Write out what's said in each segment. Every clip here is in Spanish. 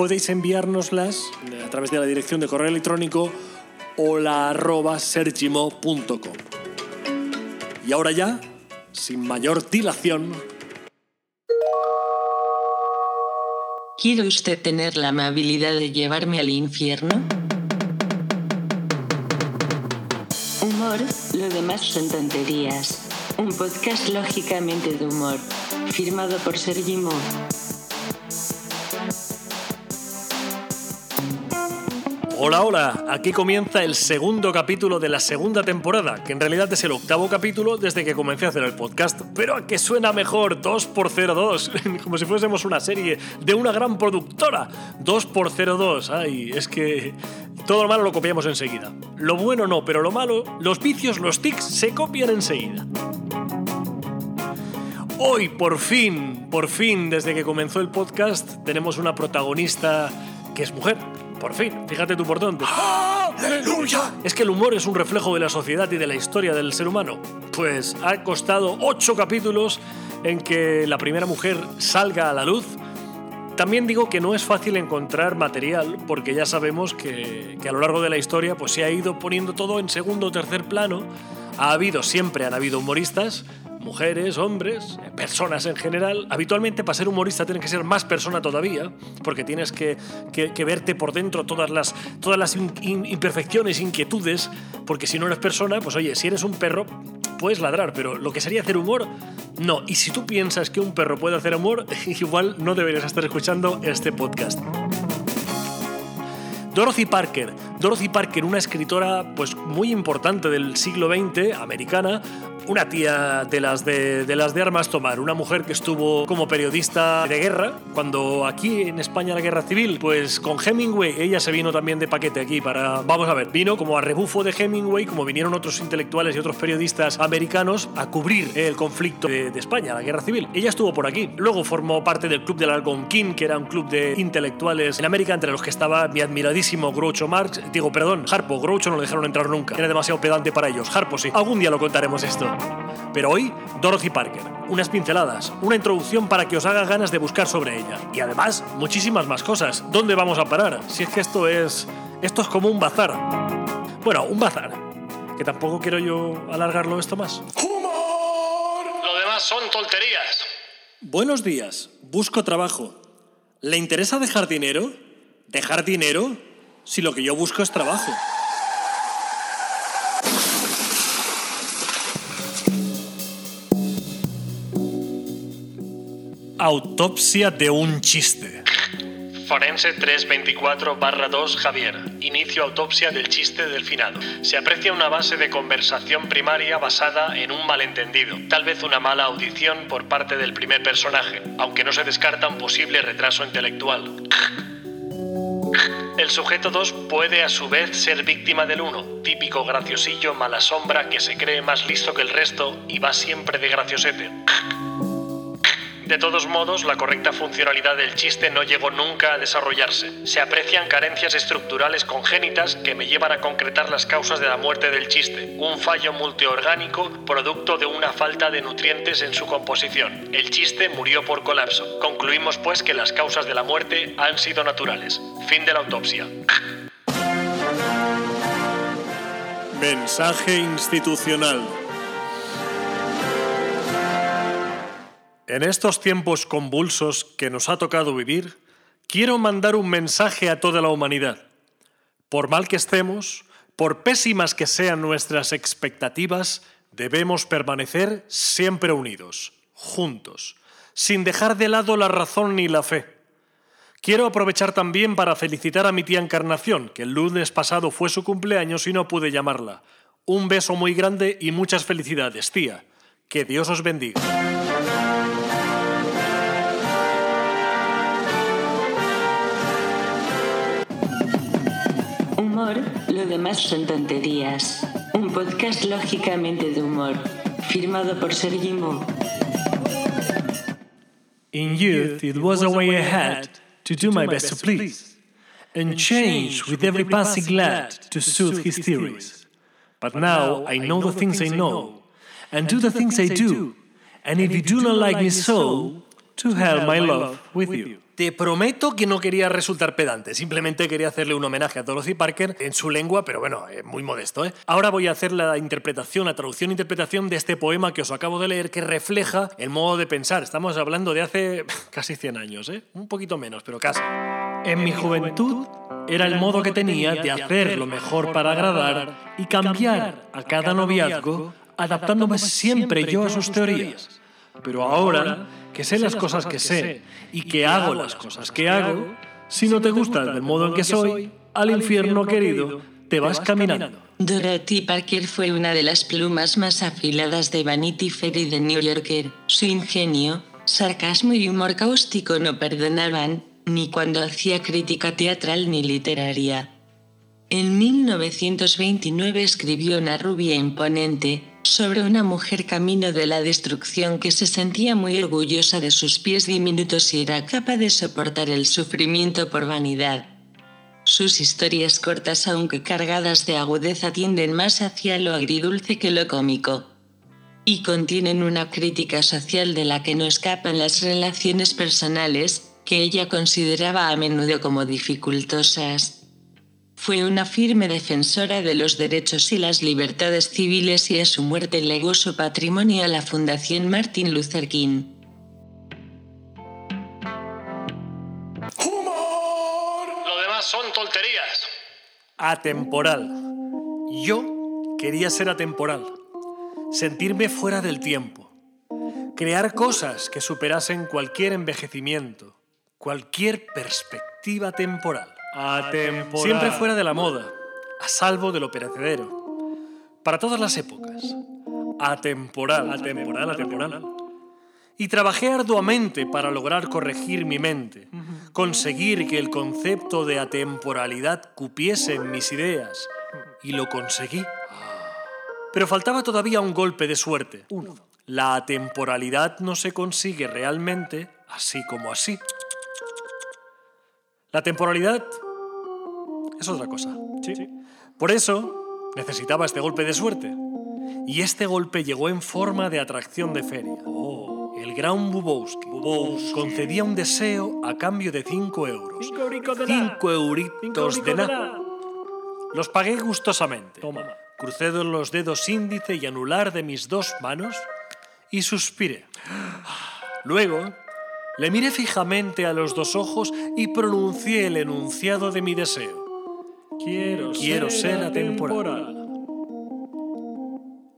podéis enviárnoslas a través de la dirección de correo electrónico hola.sergimo.com. Y ahora ya, sin mayor dilación, ¿Quiere usted tener la amabilidad de llevarme al infierno? Humor, lo demás son tonterías. Un podcast lógicamente de humor, firmado por Sergi Hola, hola, aquí comienza el segundo capítulo de la segunda temporada, que en realidad es el octavo capítulo desde que comencé a hacer el podcast, pero a que suena mejor 2x02, como si fuésemos una serie de una gran productora. 2x02, ay, es que todo lo malo lo copiamos enseguida. Lo bueno no, pero lo malo, los vicios, los tics se copian enseguida. Hoy, por fin, por fin, desde que comenzó el podcast, tenemos una protagonista que es mujer. Por fin, fíjate tú por dónde. ¡Aleluya! ¿Es que el humor es un reflejo de la sociedad y de la historia del ser humano? Pues ha costado ocho capítulos en que la primera mujer salga a la luz. También digo que no es fácil encontrar material porque ya sabemos que, que a lo largo de la historia pues, se ha ido poniendo todo en segundo o tercer plano. Ha habido, siempre han habido humoristas, mujeres, hombres, personas en general. Habitualmente para ser humorista tienes que ser más persona todavía, porque tienes que, que- verte por dentro todas las, todas las imperfecciones, inquietudes, porque si no eres persona, pues oye, si eres un perro, puedes ladrar, pero lo que sería hacer humor, no. Y si tú piensas que un perro puede hacer humor, igual no deberías estar escuchando este podcast. Dorothy Parker. Dorothy Parker, una escritora pues, muy importante del siglo XX, americana, una tía de las de, las de armas tomar, una mujer que estuvo como periodista de guerra, cuando aquí en España la guerra civil, pues con Hemingway, ella se vino también de paquete aquí para, vamos a ver, vino como a rebufo de Hemingway, como vinieron otros intelectuales y otros periodistas americanos a cubrir el conflicto de, de España, la guerra civil. Ella estuvo por aquí. Luego formó parte del Club del Algonquín, que era un club de intelectuales en América, entre los que estaba mi admiradísimo Groucho Marx, digo, perdón, Harpo, Groucho no lo dejaron entrar nunca, era demasiado pedante para ellos. Harpo sí, algún día lo contaremos esto. Pero hoy, Dorothy Parker, unas pinceladas, una introducción para que os haga ganas de buscar sobre ella. Y además, muchísimas más cosas. ¿Dónde vamos a parar? Si es que esto es. Esto es como un bazar. Bueno, un bazar. Que tampoco quiero yo alargarlo esto más. ¡Humor! Lo demás son tonterías. Buenos días. Busco trabajo. ¿Le interesa dejar dinero? ¿Dejar dinero? Si lo que yo busco es trabajo. Autopsia de un chiste. Forense 324-2 Javier. Inicio autopsia del chiste del finado. Se aprecia una base de conversación primaria basada en un malentendido, tal vez una mala audición por parte del primer personaje, aunque no se descarta un posible retraso intelectual. El sujeto 2 puede a su vez ser víctima del 1, típico graciosillo mala sombra que se cree más listo que el resto y va siempre de graciosete. De todos modos, la correcta funcionalidad del chiste no llegó nunca a desarrollarse. Se aprecian carencias estructurales congénitas que me llevan a concretar las causas de la muerte del chiste. Un fallo multiorgánico producto de una falta de nutrientes en su composición. El chiste murió por colapso. Concluimos pues que las causas de la muerte han sido naturales. Fin de la autopsia. Mensaje institucional. En estos tiempos convulsos que nos ha tocado vivir, quiero mandar un mensaje a toda la humanidad. Por mal que estemos, por pésimas que sean nuestras expectativas, debemos permanecer siempre unidos, juntos, sin dejar de lado la razón ni la fe. Quiero aprovechar también para felicitar a mi tía Encarnación, que el lunes pasado fue su cumpleaños y no pude llamarla. Un beso muy grande y muchas felicidades, tía. Que Dios os bendiga. Humor, lo demás son tonterías. Un podcast lógicamente de humor. Firmado por Sergi. In youth, it was a way I had to do my best to please, and change with every passing lad to suit his theories. But now I know the things I know, and do the things I do, and if you do not like me so, to hell my love with you. Te prometo que no quería resultar pedante, simplemente quería hacerle un homenaje a Dorothy Parker en su lengua, pero bueno, eh, muy modesto. ¿eh? Ahora voy a hacer la interpretación, la traducción e interpretación de este poema que os acabo de leer, que refleja el modo de pensar. Estamos hablando de hace casi 100 años, ¿eh? un poquito menos, pero casi. En mi juventud era el modo que tenía de hacer lo mejor para agradar y cambiar a cada noviazgo, adaptándome siempre yo a sus teorías. Pero ahora que sé las cosas que sé y que hago las cosas que hago, si no te gusta del modo en que soy, al infierno querido, te vas caminando. Dorothy Parker fue una de las plumas más afiladas de Vanity Fair y de New Yorker. Su ingenio, sarcasmo y humor cáustico no perdonaban, ni cuando hacía crítica teatral ni literaria. En 1929 escribió una rubia imponente, sobre una mujer camino de la destrucción que se sentía muy orgullosa de sus pies diminutos y era capaz de soportar el sufrimiento por vanidad. Sus historias cortas aunque cargadas de agudeza tienden más hacia lo agridulce que lo cómico. Y contienen una crítica social de la que no escapan las relaciones personales, que ella consideraba a menudo como dificultosas. Fue una firme defensora de los derechos y las libertades civiles y a su muerte legó su patrimonio a la Fundación Martin Luther King. ¡Humor! Lo demás son tonterías. Atemporal. Yo quería ser atemporal. Sentirme fuera del tiempo. Crear cosas que superasen cualquier envejecimiento, cualquier perspectiva temporal. Atemporal. Siempre fuera de la moda, a salvo de lo perecedero. Para todas las épocas. Atemporal, atemporal, atemporal. Y trabajé arduamente para lograr corregir mi mente, conseguir que el concepto de atemporalidad cupiese en mis ideas. Y lo conseguí. Pero faltaba todavía un golpe de suerte. La atemporalidad no se consigue realmente así como así. La temporalidad es otra cosa. Por eso necesitaba este golpe de suerte. Y este golpe llegó en forma de atracción de feria. El gran Bubowski, concedía un deseo a cambio de 5 euros. Cinco euritos de nada. Los pagué gustosamente. Crucé los dedos índice y anular de mis dos manos y suspiré. Luego le miré fijamente a los dos ojos y pronuncié el enunciado de mi deseo. Quiero, Quiero ser atemporal.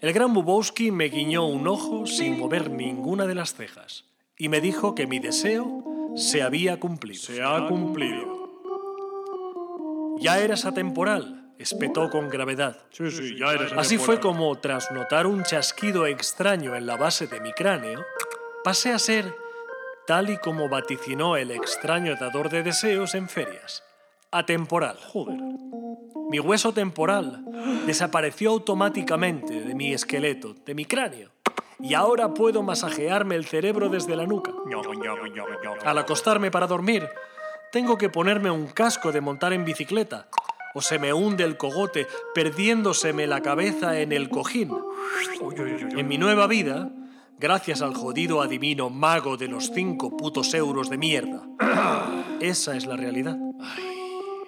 El gran Bubowski me guiñó un ojo sin mover ninguna de las cejas y me dijo que mi deseo se había cumplido. Se ha cumplido. Ya eras atemporal, espetó con gravedad. Sí, sí, ya eres Así fue como, tras notar un chasquido extraño en la base de mi cráneo, pasé a ser tal y como vaticinó el extraño dador de deseos en ferias. Atemporal. Joder. Mi hueso temporal desapareció automáticamente de mi esqueleto, de mi cráneo. Y ahora puedo masajearme el cerebro desde la nuca. Al acostarme para dormir, tengo que ponerme un casco de montar en bicicleta. O se me hunde el cogote, perdiéndoseme la cabeza en el cojín. En mi nueva vida, gracias al jodido adivino mago de los cinco putos euros de mierda. Esa es la realidad.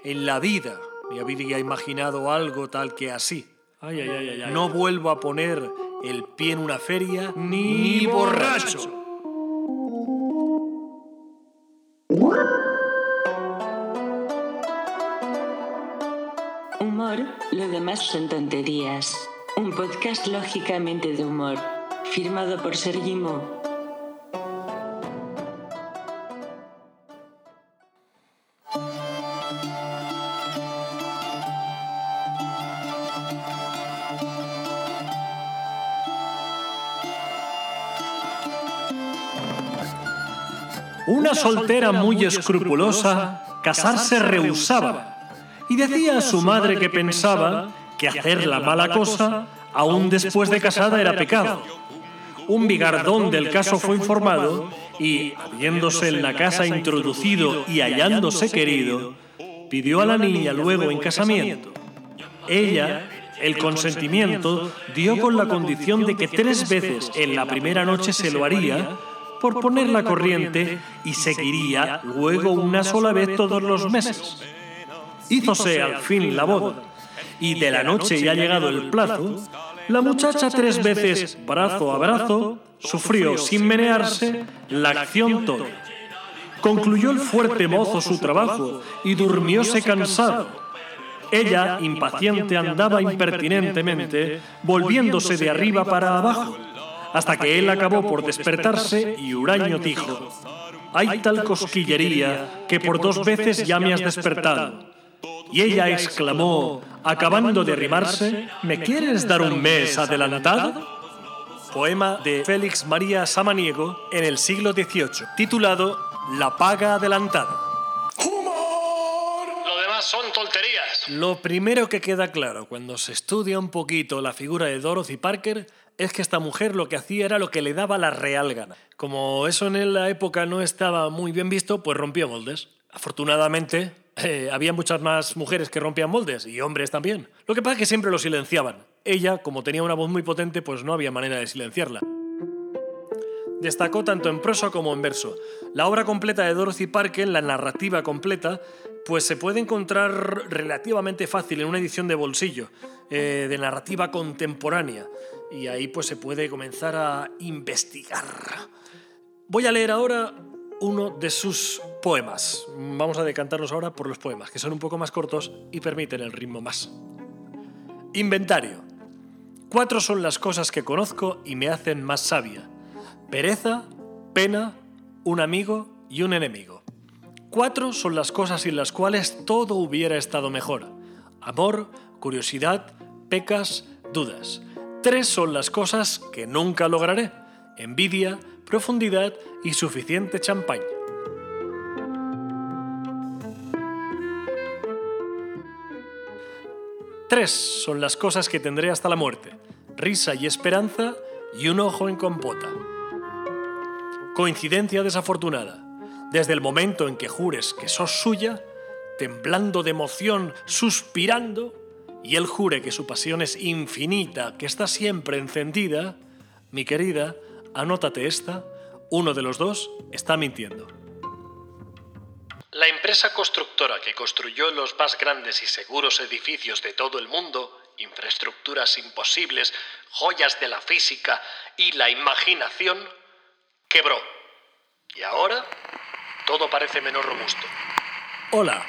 En la vida me habría imaginado algo tal que así. Ay, ay, ay, ay, ay. No vuelvo a poner el pie en una feria ni, borracho. Humor, lo demás son tonterías. Un podcast lógicamente de humor. Firmado por Sergi Mo. Una soltera muy escrupulosa casarse rehusaba y decía a su madre que pensaba que hacer la mala cosa, aún después de casada, era pecado. Un bigardón del caso fue informado y, habiéndose en la casa introducido y hallándose querido, pidió a la niña luego en casamiento. Ella, el consentimiento, dio con la condición de que tres veces en la primera noche se lo haría por poner la corriente y seguiría luego una sola vez todos los meses. Hízose al fin la boda y de la noche ya llegado el plazo, la muchacha tres veces, brazo a brazo, sufrió sin menearse la acción toda. Concluyó el fuerte mozo su trabajo y durmióse cansado. Ella, impaciente, andaba impertinentemente, volviéndose de arriba para abajo, hasta que él acabó por despertarse y huraño dijo, hay tal cosquillería que por dos veces ya me has despertado. Y ella exclamó, acabando de arrimarse, ¿me quieres dar un mes adelantado? Poema de Félix María Samaniego en el siglo XVIII, titulado La paga adelantada. ¡Humor! Lo demás son tonterías. Lo primero que queda claro cuando se estudia un poquito la figura de Dorothy Parker es que esta mujer lo que hacía era lo que le daba la real gana. Como eso en la época no estaba muy bien visto, pues rompió moldes. Afortunadamente, eh, había muchas más mujeres que rompían moldes y hombres también. Lo que pasa es que siempre lo silenciaban. Ella, como tenía una voz muy potente, pues no había manera de silenciarla. Destacó tanto en prosa como en verso. La obra completa de Dorothy Parker, la narrativa completa, pues se puede encontrar relativamente fácil en una edición de bolsillo, eh, de narrativa contemporánea. Y ahí pues se puede comenzar a investigar. Voy a leer ahora uno de sus poemas. Vamos a decantarnos ahora por los poemas, que son un poco más cortos y permiten el ritmo más. Inventario. Cuatro son las cosas que conozco y me hacen más sabia. Pereza, pena, un amigo y un enemigo. Cuatro son las cosas sin las cuales todo hubiera estado mejor. Amor, curiosidad, pecas, dudas. Tres son las cosas que nunca lograré. Envidia, profundidad y suficiente champaña. Tres son las cosas que tendré hasta la muerte. Risa y esperanza y un ojo en compota. Coincidencia desafortunada. Desde el momento en que jures que sos suya, temblando de emoción, suspirando, y él jure que su pasión es infinita, que está siempre encendida, mi querida, anótate esta, uno de los dos está mintiendo. La empresa constructora que construyó los más grandes y seguros edificios de todo el mundo, infraestructuras imposibles, joyas de la física y la imaginación, quebró. Y ahora todo parece menos robusto. Hola,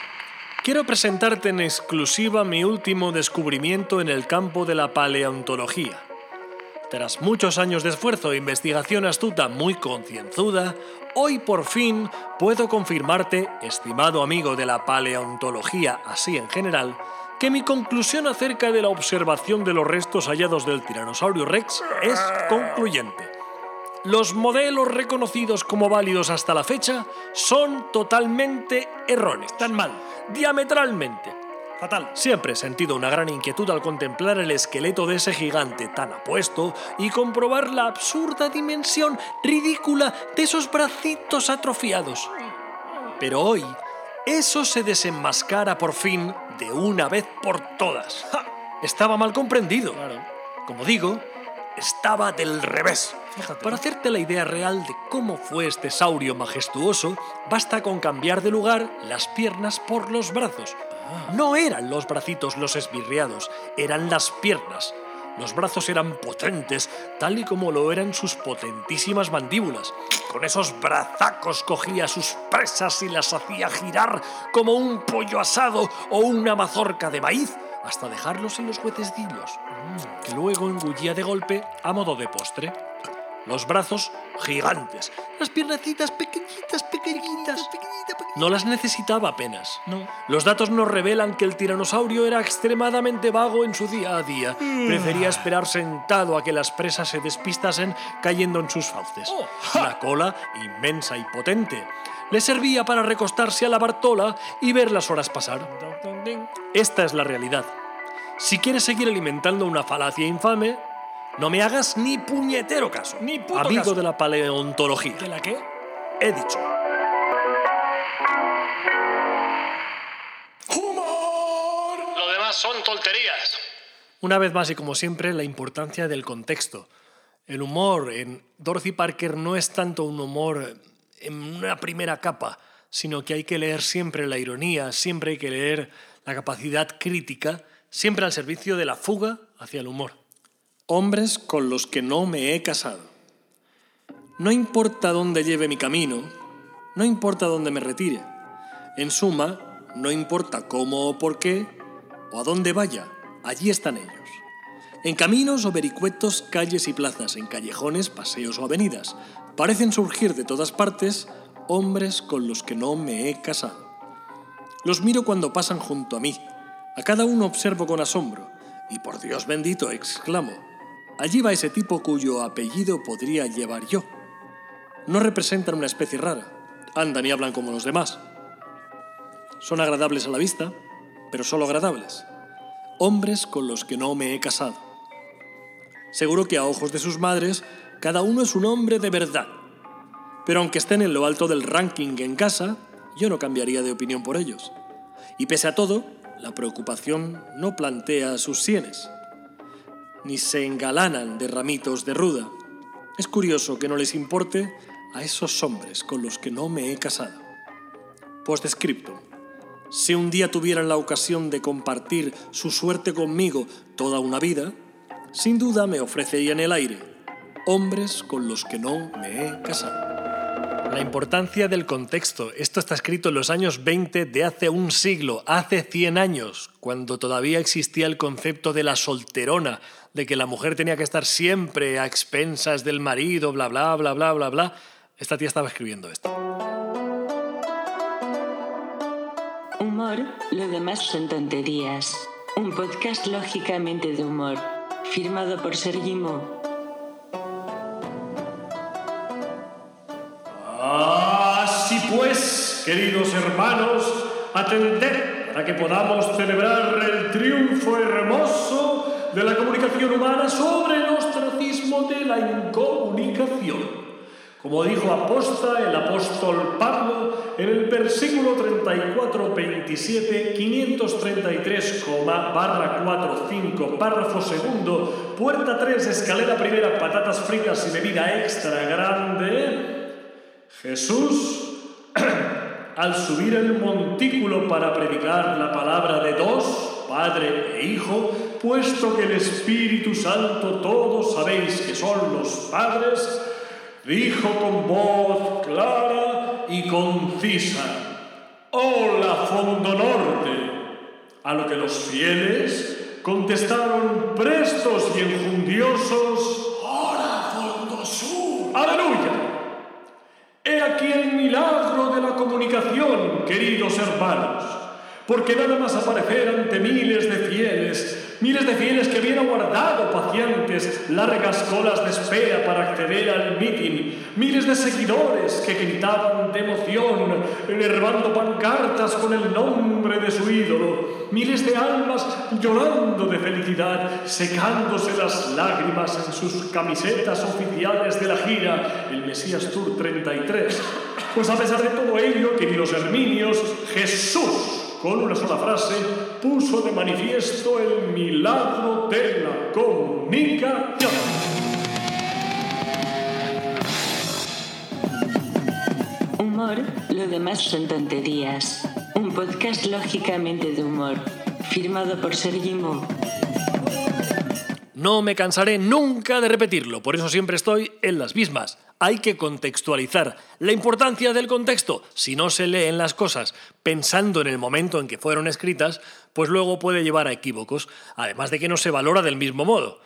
quiero presentarte en exclusiva mi último descubrimiento en el campo de la paleontología. Tras muchos años de esfuerzo e investigación astuta muy concienzuda, hoy por fin puedo confirmarte, estimado amigo de la paleontología así en general, que mi conclusión acerca de la observación de los restos hallados del tiranosaurio rex es concluyente. Los modelos reconocidos como válidos hasta la fecha son totalmente erróneos. Están mal. Diametralmente. Fatal. Siempre he sentido una gran inquietud al contemplar el esqueleto de ese gigante tan apuesto y comprobar la absurda dimensión ridícula de esos bracitos atrofiados. Pero hoy, eso se desenmascara por fin de una vez por todas. ¡Ja! Estaba mal comprendido. Como digo, estaba del revés. Para hacerte la idea real de cómo fue este saurio majestuoso, basta con cambiar de lugar las piernas por los brazos. No eran los bracitos los esbirriados, eran las piernas. Los brazos eran potentes, tal y como lo eran sus potentísimas mandíbulas. Con esos brazacos cogía sus presas y las hacía girar como un pollo asado o una mazorca de maíz, hasta dejarlos en los huetecillos, que luego engullía de golpe a modo de postre. Los brazos gigantes, las piernecitas pequeñitas, pequeñitas. No las necesitaba apenas. No. Los datos nos revelan que el tiranosaurio era extremadamente vago en su día a día. Prefería esperar sentado a que las presas se despistasen cayendo en sus fauces. La cola, inmensa y potente. le servía para recostarse a la Bartola y ver las horas pasar. Esta es la realidad. Si quieres seguir alimentando una falacia infame, no me hagas ni puñetero caso. Ni puto Amigo caso. de la paleontología. ¿De la qué? He dicho. ¡Humor! Lo demás son tonterías. Una vez más y como siempre, la importancia del contexto. El humor en Dorothy Parker no es tanto un humor en una primera capa, sino que hay que leer siempre la ironía, siempre hay que leer la capacidad crítica, siempre al servicio de la fuga hacia el humor. Hombres con los que no me he casado. No importa dónde lleve mi camino, no importa dónde me retire. En suma, no importa cómo o por qué, o a dónde vaya, allí están ellos. En caminos o vericuetos, calles y plazas, en callejones, paseos o avenidas, parecen surgir de todas partes hombres con los que no me he casado. Los miro cuando pasan junto a mí. A cada uno observo con asombro. Y por Dios bendito, exclamo. Allí va ese tipo cuyo apellido podría llevar yo. No representan una especie rara. Andan y hablan como los demás. Son agradables a la vista, pero solo agradables. Hombres con los que no me he casado. Seguro que a ojos de sus madres, cada uno es un hombre de verdad. Pero aunque estén en lo alto del ranking en casa, yo no cambiaría de opinión por ellos. Y pese a todo, la preocupación no plantea sus sienes, ni se engalanan de ramitos de ruda. Es curioso que no les importe a esos hombres con los que no me he casado. Postescriptum. Si un día tuvieran la ocasión de compartir su suerte conmigo toda una vida, sin duda me ofrecerían el aire. Hombres con los que no me he casado. La importancia del contexto. Esto está escrito en los años 20 de hace un siglo, hace 100 años, cuando todavía existía el concepto de la solterona, de que la mujer tenía que estar siempre a expensas del marido, bla, bla, bla, bla, bla, bla. Esta tía estaba escribiendo esto. Humor, lo demás son tonterías. Un podcast lógicamente de humor. Firmado por Sergi pues, queridos hermanos, atended para que podamos celebrar el triunfo hermoso de la comunicación humana sobre el ostracismo de la incomunicación. Como dijo aposta el apóstol Pablo en el versículo 34, 27, 533, barra 4, 5, párrafo segundo, puerta 3, escalera primera, patatas fritas y bebida extra grande. Jesús, al subir el montículo para predicar la palabra de dos, Padre e Hijo, puesto que el Espíritu Santo todos sabéis que son los padres, dijo con voz clara y concisa, Hola, Fondo Norte. A lo que los fieles contestaron prestos y enjundiosos, ¡Hora, Fondo Sur! ¡Aleluya! Queridos hermanos, porque nada más aparecer ante miles de fieles, miles de fieles que habían aguardado pacientes largas colas de espera para acceder al mitin, miles de seguidores que gritaban de emoción, enervando pancartas con el nombre de su ídolo, miles de almas llorando de felicidad, secándose las lágrimas en sus camisetas oficiales de la gira, el Mesías Tour 33. Pues a pesar de todo ello, queridos herminios, Jesús con una sola frase, puso de manifiesto el milagro de la comunicación. Humor, lo demás son tonterías. Un podcast lógicamente de humor. Firmado por Sergi Mo. No me cansaré nunca de repetirlo, por eso siempre estoy en las mismas. Hay que contextualizar. La importancia del contexto. Si no se leen las cosas pensando en el momento en que fueron escritas, pues luego puede llevar a equívocos, además de que no se valora del mismo modo.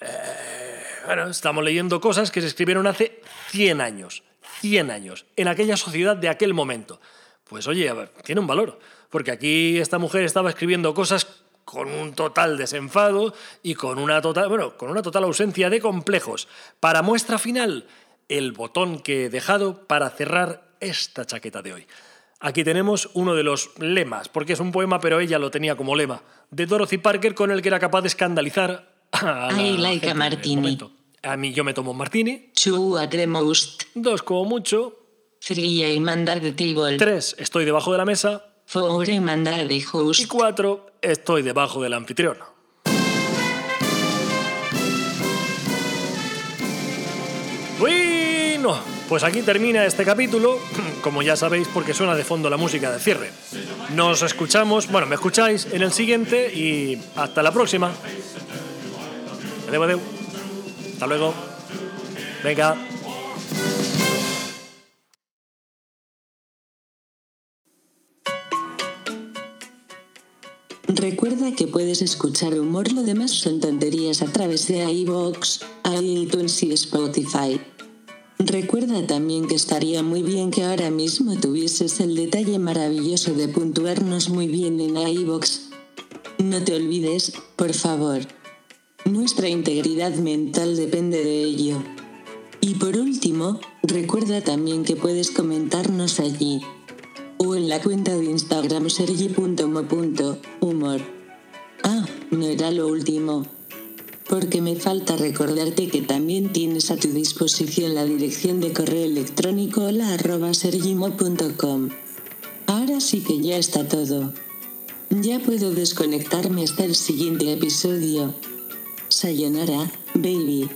Eh, bueno, estamos leyendo cosas que se escribieron hace 100 años. 100 años, en aquella sociedad de aquel momento. Pues oye, a ver, tiene un valor, porque aquí esta mujer estaba escribiendo cosas con un total desenfado y con una total, bueno, con una total ausencia de complejos. Para muestra final, el botón que he dejado para cerrar esta chaqueta de hoy. Aquí tenemos uno de los lemas, porque es un poema, pero ella lo tenía como lema, de Dorothy Parker con el que era capaz de escandalizar a la I like a gente martini. A mí yo me tomo un martini, Two at the most. dos como mucho, Three I'm under the table. tres estoy debajo de la mesa Y cuatro estoy debajo del anfitrión. Bueno, pues aquí termina este capítulo, como ya sabéis porque suena de fondo la música de cierre. Nos escuchamos, bueno, me escucháis en el siguiente y hasta la próxima. Adeu, adeu. Hasta luego. Venga. Recuerda que puedes escuchar humor, lo demás son tonterías a través de iVoox, iTunes y Spotify. Recuerda también que estaría muy bien que ahora mismo tuvieses el detalle maravilloso de puntuarnos muy bien en iVoox. No te olvides, por favor. Nuestra integridad mental depende de ello. Y por último, recuerda también que puedes comentarnos allí o en la cuenta de Instagram sergi.mo.humor. Ah, no era lo último. Porque me falta recordarte que también tienes a tu disposición la dirección de correo electrónico hola arroba sergimo.com. Ahora sí que ya está todo. Ya puedo desconectarme hasta el siguiente episodio. Sayonara, baby.